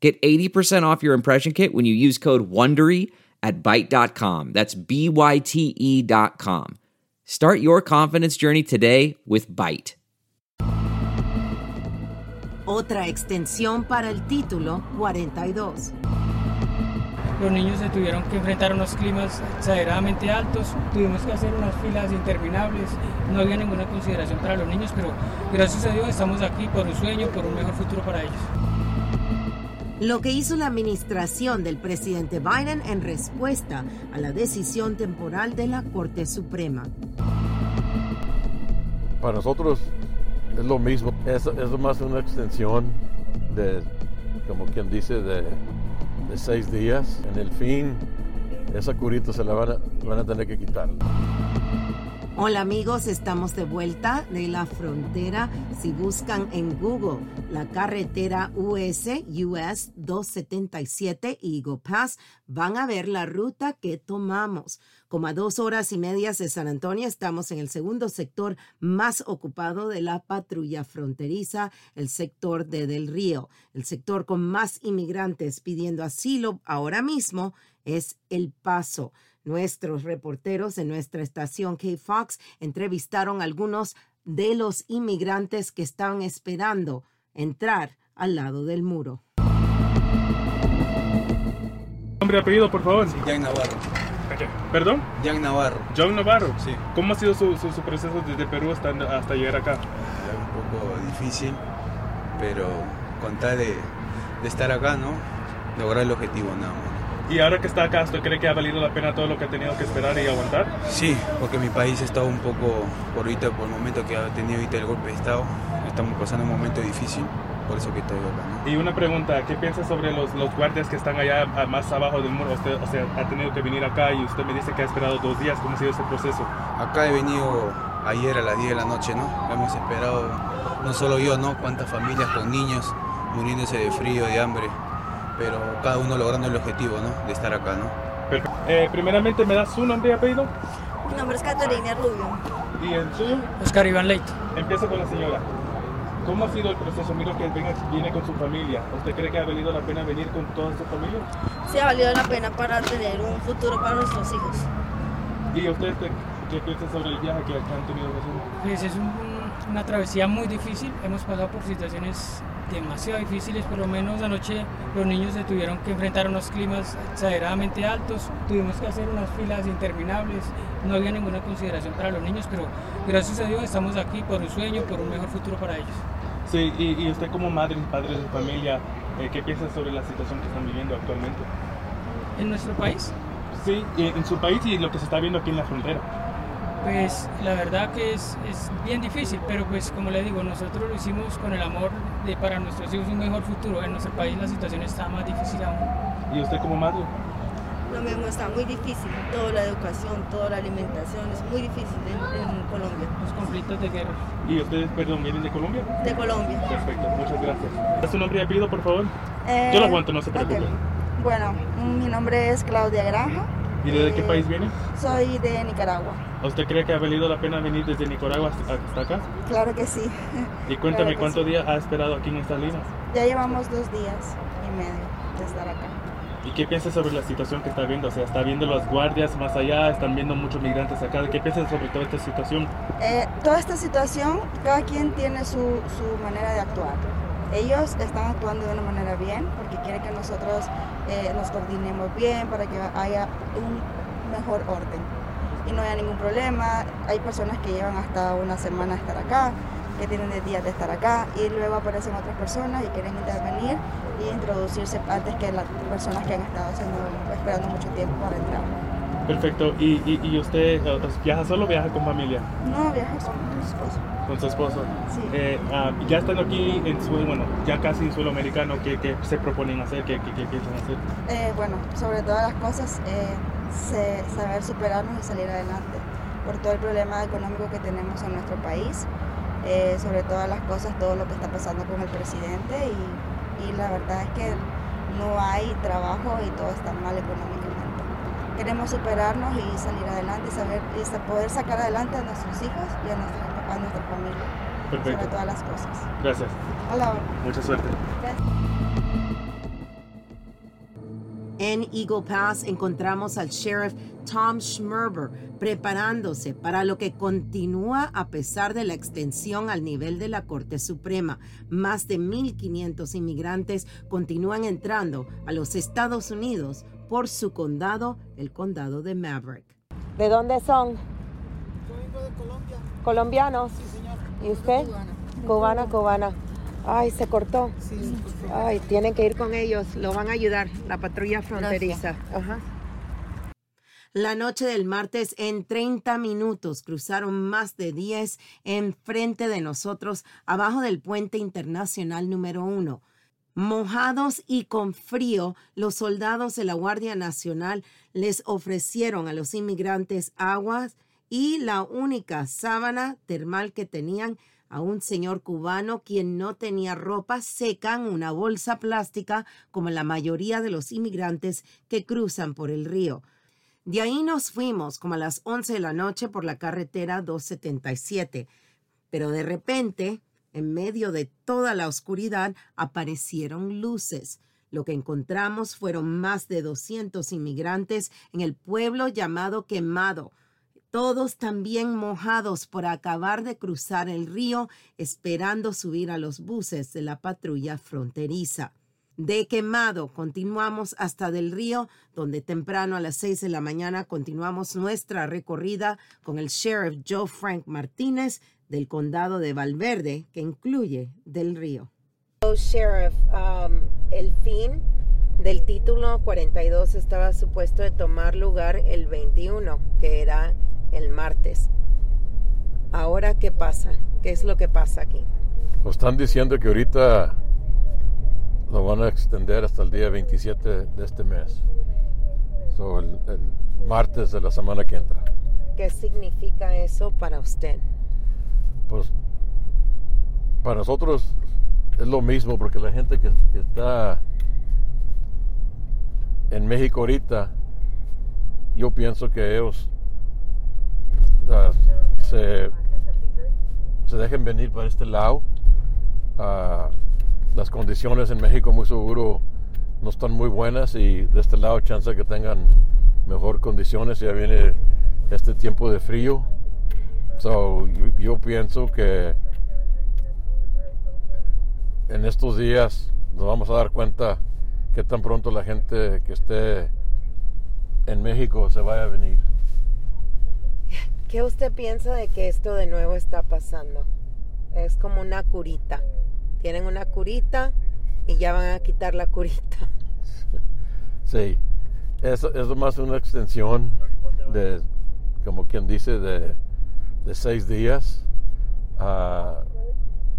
Get 80% off your impression kit when you use code WONDERY at Byte.com. That's B-Y-T-E dot com. Start your confidence journey today with Byte. Otra extensión para el título 42. Los niños se tuvieron que enfrentar a unos climas exageradamente altos, tuvimos que hacer unas filas interminables, no había ninguna consideración para los niños, pero gracias a Dios estamos aquí por un sueño, por un mejor futuro para ellos. Lo que hizo la administración del presidente Biden en respuesta a la decisión temporal de la Corte Suprema. Para nosotros es lo mismo, es, más una extensión de, como quien dice, de, seis días. En el fin, esa curita se la van a tener que quitar. Hola amigos, estamos de vuelta de la frontera. Si buscan en Google la carretera US, US 277 Eagle Pass, van a ver la ruta que tomamos. Como a dos horas y media de San Antonio, estamos en el segundo sector más ocupado de la patrulla fronteriza, el sector de Del Río. El sector con más inmigrantes pidiendo asilo ahora mismo es El Paso. Nuestros reporteros en nuestra estación K-Fox entrevistaron a algunos de los inmigrantes que estaban esperando entrar al lado del muro. Nombre y apellido, por favor. Jan Navarro. ¿Perdón? Jan Navarro. John Navarro. Sí. ¿Cómo ha sido su, su- su proceso desde Perú hasta, hasta llegar acá? Un poco difícil, pero con tal de, de estar acá, ¿no? Lograr el objetivo nada más. Y ahora que está acá, ¿usted cree que ha valido la pena todo lo que ha tenido que esperar y aguantar? Sí, porque mi país está un poco, por ahorita, por el momento que ha tenido ahorita el golpe de Estado, estamos pasando un momento difícil, por eso que estoy acá, ¿no? Y una pregunta, ¿qué piensa sobre los, los guardias que están allá más abajo del muro? Usted, o sea, ha tenido que venir acá y usted me dice que ha esperado dos días. ¿Cómo ha sido ese proceso? Acá he venido ayer a las 10 de la noche, ¿no? Hemos esperado, no solo yo, ¿no? Cuántas familias con niños muriéndose de frío, de hambre, pero cada uno logrando el objetivo, ¿no? De estar acá, ¿no? Perfecto. Eh, primeramente, ¿me da su nombre y apellido? Mi nombre es Caterina Rubio. ¿Y el suyo? Oscar Iván Leito. Empiezo con la señora. ¿Cómo ha sido el proceso? Miro que viene con su familia. ¿Usted cree que ha valido la pena venir con toda su familia? Sí ha valido la pena para tener un futuro para nuestros hijos. ¿Y usted qué, qué piensa sobre el viaje que han tenido? Pues es un- una travesía muy difícil, hemos pasado por situaciones demasiado difíciles, por lo menos anoche los niños se tuvieron que enfrentar a unos climas exageradamente altos, tuvimos que hacer unas filas interminables, no había ninguna consideración para los niños, pero gracias a Dios estamos aquí por un sueño, por un mejor futuro para ellos. Sí, y, y usted como madre y padre de familia, eh, ¿qué piensa sobre la situación que están viviendo actualmente? En nuestro país, Sí, en su país y lo que se está viendo aquí en la frontera. Pues la verdad que es, es bien difícil, pero pues como le digo, nosotros lo hicimos con el amor de para nuestros hijos un mejor futuro. En nuestro país la situación está más difícil aún. ¿Y usted como madre? Lo mismo está muy difícil, toda la educación, toda la alimentación es muy difícil en, en Colombia. Los conflictos de guerra. ¿Y ustedes, perdón, vienen de Colombia? De Colombia. Perfecto, muchas gracias. ¿Es su nombre y apellido, por favor? Eh, Yo lo aguanto, no se preocupe. Bueno, mi nombre es Claudia Granja. ¿Y desde qué país viene? Soy de Nicaragua. ¿Usted cree que ha valido la pena venir desde Nicaragua hasta, acá? Claro que sí. Y cuéntame Claro cuántos sí. días ha esperado aquí en estas líneas. Ya llevamos dos días y medio de estar acá. ¿Y qué piensas sobre la situación que está viendo? O sea, está viendo los guardias más allá, están viendo muchos migrantes acá. ¿Qué piensas sobre toda esta situación? Eh, toda esta situación, cada quien tiene su, su manera de actuar. Ellos están actuando de una manera bien porque quieren que nosotros eh, nos coordinemos bien para que haya un mejor orden y no haya ningún problema. Hay personas que llevan hasta una semana a estar acá, que tienen de días de estar acá y luego aparecen otras personas y quieren intervenir y introducirse antes que las personas que han estado haciendo, esperando mucho tiempo para entrar. Perfecto. ¿Y, y, y usted viaja solo o viaja con familia? No, viajo con mi esposo. Con su esposo. Sí. Eh, ah, ya estando aquí en suelo, bueno, ya casi en suelo americano, ¿qué, qué se proponen hacer? ¿Qué, qué, qué piensan hacer? Eh, bueno, sobre todas las cosas, eh, saber superarnos y salir adelante por todo el problema económico que tenemos en nuestro país, eh, sobre todas las cosas, todo lo que está pasando con el presidente y, y la verdad es que no hay trabajo y todo está mal económicamente. Queremos superarnos y salir adelante y saber y poder sacar adelante a nuestros hijos y a nuestra, a nuestra familia, sobre Perfecto. todas las cosas. Gracias. Hola. Mucha suerte. En Eagle Pass encontramos al sheriff Tom Schmerber preparándose para lo que continúa a pesar de la extensión al nivel de la Corte Suprema. Más de 1.500 inmigrantes continúan entrando a los Estados Unidos por su condado, el condado de Maverick. ¿De dónde son? ¿Colombianos? ¿Y usted? Cubana, cubana. Ay, se cortó. Ay, tienen que ir con ellos. Lo van a ayudar, la patrulla fronteriza. Ajá. La noche del martes, en 30 minutos, cruzaron más de 10 enfrente de nosotros, abajo del puente internacional número uno. Mojados y con frío, los soldados de la Guardia Nacional les ofrecieron a los inmigrantes aguas y la única sábana termal que tenían a un señor cubano quien no tenía ropa seca en una bolsa plástica como la mayoría de los inmigrantes que cruzan por el río. De ahí nos fuimos como a las 11 de la noche por la carretera 277. Pero de repente, en medio de toda la oscuridad, aparecieron luces. Lo que encontramos fueron más de 200 inmigrantes en el pueblo llamado Quemado, todos también mojados por acabar de cruzar el río, esperando subir a los buses de la patrulla fronteriza. De Quemado continuamos hasta del río, donde temprano a las 6 de la mañana continuamos nuestra recorrida con el sheriff Joe Frank Martínez del condado de Valverde, que incluye del río. So, Sheriff, um, el fin del título 42 estaba supuesto de tomar lugar el 21, que era el martes. Ahora, ¿qué pasa? ¿Qué es lo que pasa aquí? Pues están diciendo que ahorita lo van a extender hasta el día 27 de este mes. So, el, el martes de la semana que entra. ¿Qué significa eso para usted? Pues para nosotros es lo mismo porque la gente que, está en México ahorita, yo pienso que ellos ah, se, se dejen venir para este lado. Ah, las condiciones en México muy seguro no están muy buenas y de este lado chance que tengan mejor condiciones. Ya viene este tiempo de frío. So, yo, yo pienso que en estos días nos vamos a dar cuenta que tan pronto la gente que esté en México se vaya a venir. ¿Qué usted piensa de que esto de nuevo está pasando? Es como una curita. Tienen una curita y ya van a quitar la curita. Sí, eso es más una extensión de, como quien dice, de, de seis días. Ah,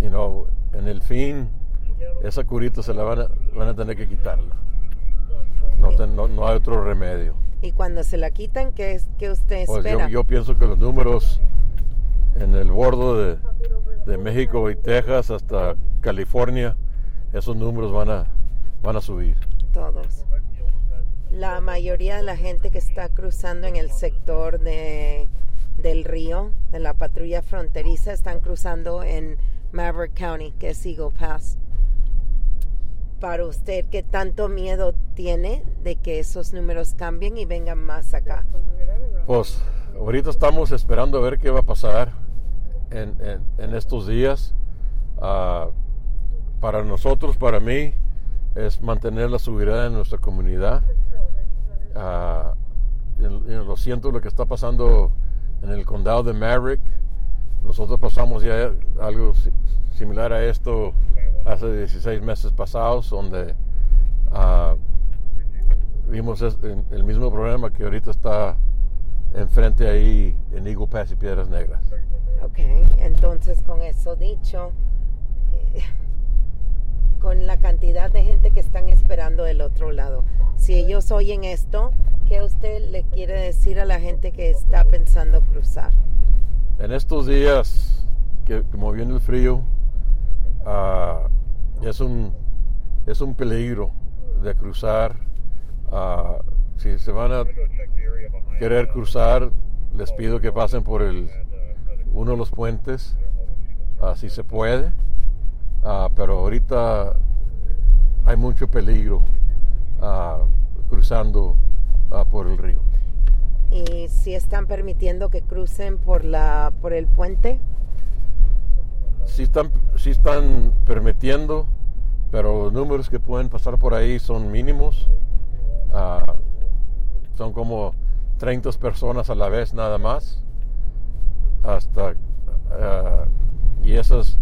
you know, en el fin, esa curita se la van a, van a tener que quitarla. No, te- no, no hay otro remedio. Y cuando se la quitan, ¿qué, es, qué usted Pues yo, espera? yo pienso que los números en el bordo de, de México y Texas hasta California, esos números van a, van a subir. Todos. La mayoría de la gente que está cruzando en el sector de, del río, de la patrulla fronteriza, están cruzando en Maverick County, que es Eagle Pass. Para usted, ¿qué tanto miedo tiene de que esos números cambien y vengan más acá? Pues ahorita estamos esperando a ver qué va a pasar en, en- estos días. Ah, para nosotros, para mí, es mantener la seguridad en nuestra comunidad. Ah, lo siento lo que está pasando en el condado de Maverick. Nosotros pasamos ya algo si- similar a esto hace 16 meses pasados, donde ah, vimos el mismo problema que ahorita está enfrente ahí en Eagle Pass y Piedras Negras. Ok, entonces con eso dicho, eh, con la cantidad de gente que están esperando del otro lado, si ellos oyen esto, ¿qué usted le quiere decir a la gente que está pensando cruzar? En estos días, que como viene el frío, ah, es, un, es un peligro de cruzar. ah, si se van a querer cruzar, les pido que pasen por el, uno de los puentes, ah, si se puede. Pero ahorita hay mucho peligro cruzando ah, por el río. Y si están permitiendo que crucen por la por el puente, sí están, sí están permitiendo, pero los números que pueden pasar por ahí son mínimos. Ah, son como 30 personas a la vez nada más. Hasta, ah, y esas,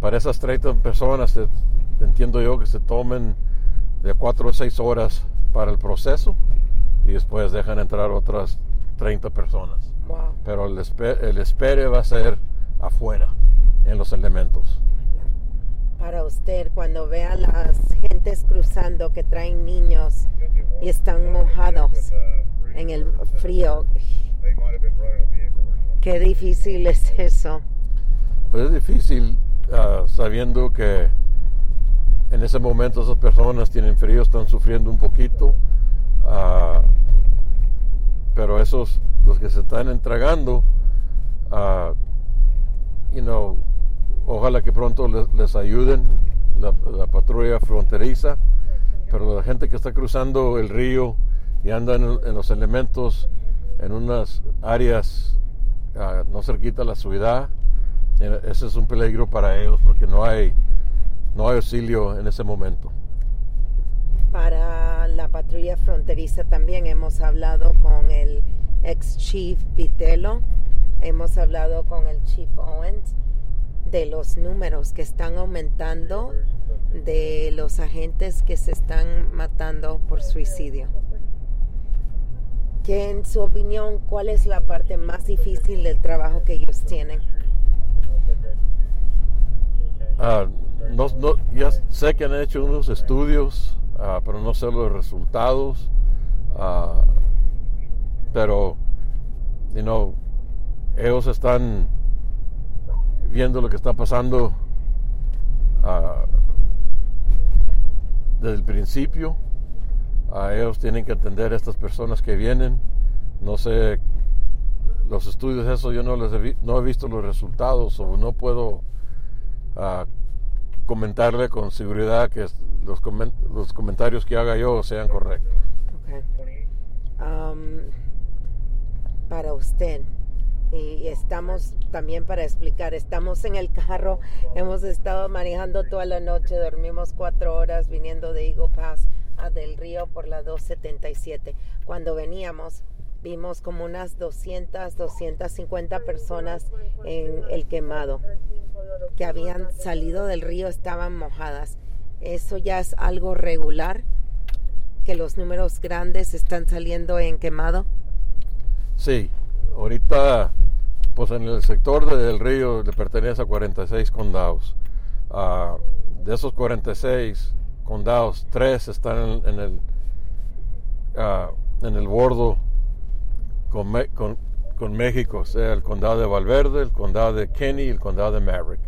para esas 30 personas entiendo yo que se tomen de 4 a 6 horas para el proceso y después dejan entrar otras 30 personas. wow. Pero el, espe- el espere va a ser afuera, en los elementos. Para usted, cuando vea las gentes cruzando que traen niños y están mojados en el frío, qué difícil es eso. Pues es difícil ah, sabiendo que en ese momento esas personas tienen frío, están sufriendo un poquito, ah, pero esos, los que se están entregando, ah, you know, ojalá que pronto les, ayuden la, la patrulla fronteriza, pero la gente que está cruzando el río y anda en, los elementos en unas áreas ah, no cerquita a la ciudad, eh, ese es un peligro para ellos porque no hay, no hay auxilio en ese momento. Para la patrulla fronteriza también hemos hablado con el ex chief Vitelo, hemos hablado con el chief Owens de los números que están aumentando de los agentes que se están matando por suicidio. Que en su opinión, ¿cuál es la parte más difícil del trabajo que ellos tienen? Ah, no, no- ya sé que han hecho unos estudios, ah, pero no sé los resultados. ah, pero, you know, ellos están viendo lo que está pasando ah, desde el principio. Ellos tienen que entender a estas personas que vienen. No sé, los estudios, eso yo no, les he, no he visto los resultados o no puedo a comentarle con seguridad que los, los comentarios que haga yo sean correctos. Am, para usted, y estamos también para explicar, estamos en el carro, hemos estado manejando toda la noche, dormimos cuatro horas viniendo de Eagle Pass a Del Río por la 277. Cuando veníamos, vimos como unas 200, 250 personas en el quemado que habían salido del río, estaban mojadas. ¿Eso ya es algo regular? que los números grandes están saliendo en quemado? Sí, ahorita, pues en el sector de del río le pertenece a 46 condados. Ah, de esos 46 condados, tres están en, el ah, en el bordo con, con- con México, o sea, el condado de Valverde, el condado de Kenny y el condado de Maverick.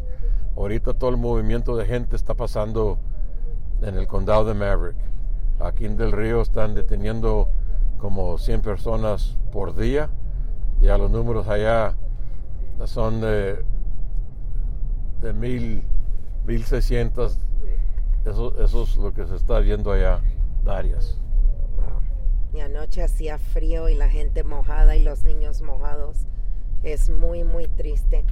Ahorita todo el movimiento de gente está pasando en el condado de Maverick. Aquí en Del Río están deteniendo como 100 personas por día. Ya los números allá son de, de mil, 1600. Eso, eso es lo que se está viendo allá, Darias. Y anoche hacía frío y la gente mojada y los niños mojados. Es muy, muy triste.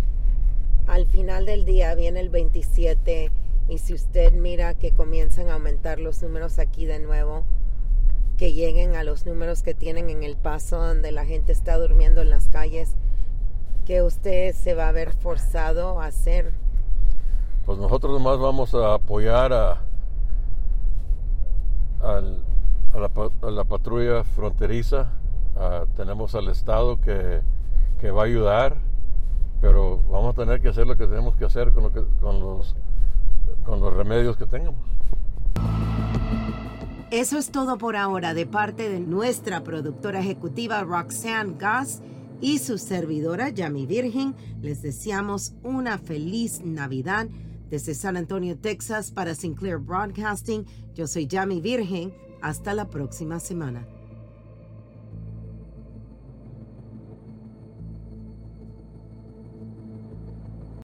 Al final del día viene el 27 y si usted mira que comienzan a aumentar los números aquí de nuevo, que lleguen a los números que tienen en el paso donde la gente está durmiendo en las calles, que usted se va a ver forzado a hacer. Pues nosotros nomás vamos a apoyar a, a la patrulla fronteriza Ah, tenemos al Estado que, que, va a ayudar, pero vamos a tener que hacer lo que tenemos que hacer con, lo que, con, los, con los remedios que tengamos. Eso es todo por ahora de parte de nuestra productora ejecutiva Roxanne Goss y su servidora Yami Virgen. Les deseamos una feliz Navidad desde San Antonio, Texas para Sinclair Broadcasting. Yo soy Yami Virgen. Hasta la próxima semana.